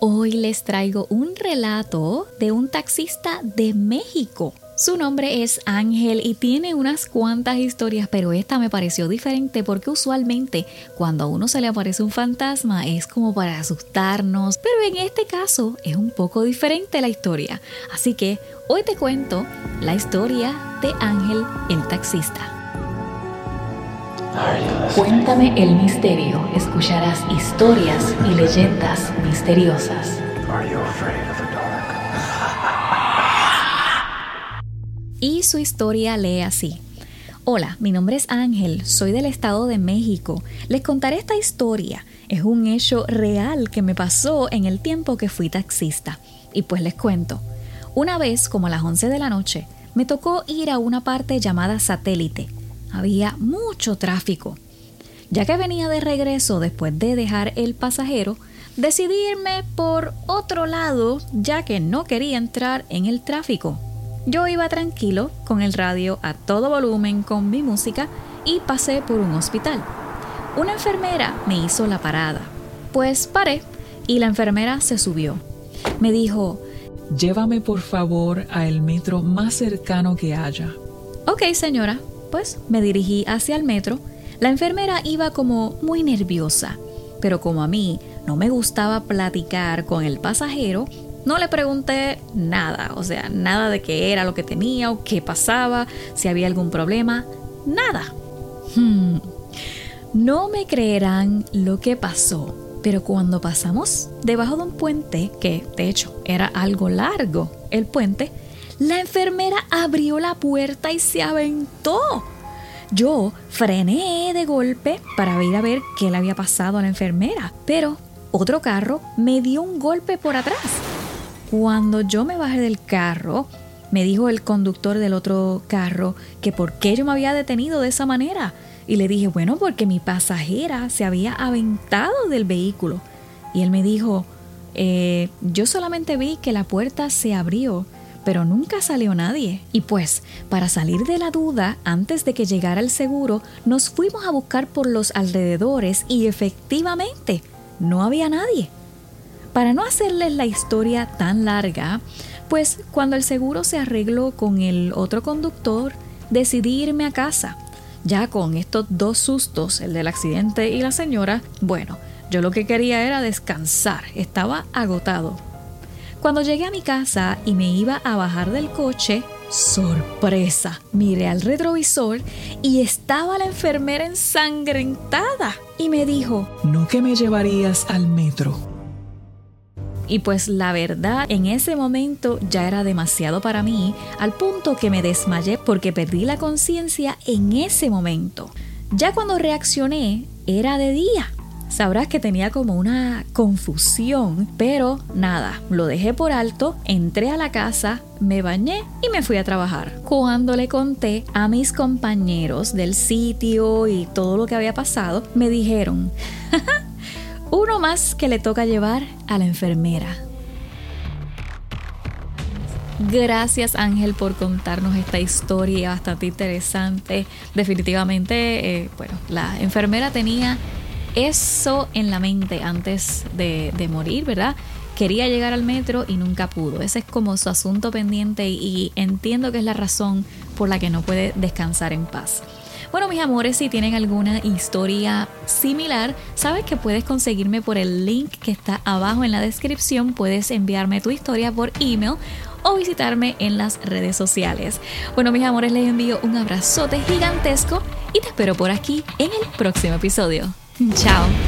Hoy les traigo un relato de un taxista de México. Su nombre es Ángel y tiene unas cuantas historias, pero esta me pareció diferente porque usualmente cuando a uno se le aparece un fantasma es como para asustarnos, pero en este caso es un poco diferente la historia. Así que hoy te cuento la historia de Ángel el taxista. Cuéntame el misterio, escucharás historias y leyendas misteriosas. Y su historia lee así. Hola, mi nombre es Ángel, soy del Estado de México. Les contaré esta historia. Es un hecho real que me pasó en el tiempo que fui taxista. Y pues les cuento. Una vez, como a las 11 de la noche, me tocó ir a una parte llamada satélite. Había mucho tráfico. Ya que venía de regreso después de dejar el pasajero, decidí irme por otro lado ya que no quería entrar en el tráfico. Yo iba tranquilo, con el radio a todo volumen, con mi música, y pasé por un hospital. Una enfermera me hizo la parada. Pues paré y la enfermera se subió. Me dijo, Llévame por favor a el metro más cercano que haya. Ok, señora. Pues me dirigí hacia el metro. La enfermera iba como muy nerviosa, pero como a mí no me gustaba platicar con el pasajero, no le pregunté nada, o sea, nada de qué era lo que tenía o qué pasaba, si había algún problema, nada. Hmm. No me creerán lo que pasó, pero cuando pasamos debajo de un puente, que de hecho era algo largo, el puente, la enfermera abrió la puerta y se aventó. Yo frené de golpe para ir a ver qué le había pasado a la enfermera, pero otro carro me dio un golpe por atrás. Cuando yo me bajé del carro, me dijo el conductor del otro carro que por qué yo me había detenido de esa manera. Y le dije, bueno, porque mi pasajera se había aventado del vehículo. Y él me dijo, eh, yo solamente vi que la puerta se abrió, pero nunca salió nadie. Y pues, para salir de la duda, antes de que llegara el seguro, nos fuimos a buscar por los alrededores y efectivamente, no había nadie. Para no hacerles la historia tan larga, pues cuando el seguro se arregló con el otro conductor, decidí irme a casa. Ya con estos dos sustos, el del accidente y la señora, bueno, yo lo que quería era descansar, estaba agotado. Cuando llegué a mi casa y me iba a bajar del coche, sorpresa, miré al retrovisor y estaba la enfermera ensangrentada y me dijo, ¿no que me llevarías al metro? Y pues la verdad, en ese momento ya era demasiado para mí, al punto que me desmayé porque perdí la conciencia en ese momento. Ya cuando reaccioné, era de día. Sabrás que tenía como una confusión, pero nada, lo dejé por alto, entré a la casa, me bañé y me fui a trabajar. Cuando le conté a mis compañeros del sitio y todo lo que había pasado, me dijeron, uno más que le toca llevar a la enfermera. Gracias Ángel por contarnos esta historia bastante interesante. Definitivamente, eh, bueno, la enfermera tenía eso en la mente antes de, morir, ¿verdad? Quería llegar al metro y nunca pudo. Ese es como su asunto pendiente y entiendo que es la razón por la que no puede descansar en paz. Bueno, mis amores, si tienen alguna historia similar, sabes que puedes conseguirme por el link que está abajo en la descripción. Puedes enviarme tu historia por email o visitarme en las redes sociales. Bueno, mis amores, les envío un abrazote gigantesco y te espero por aquí en el próximo episodio. Tchau.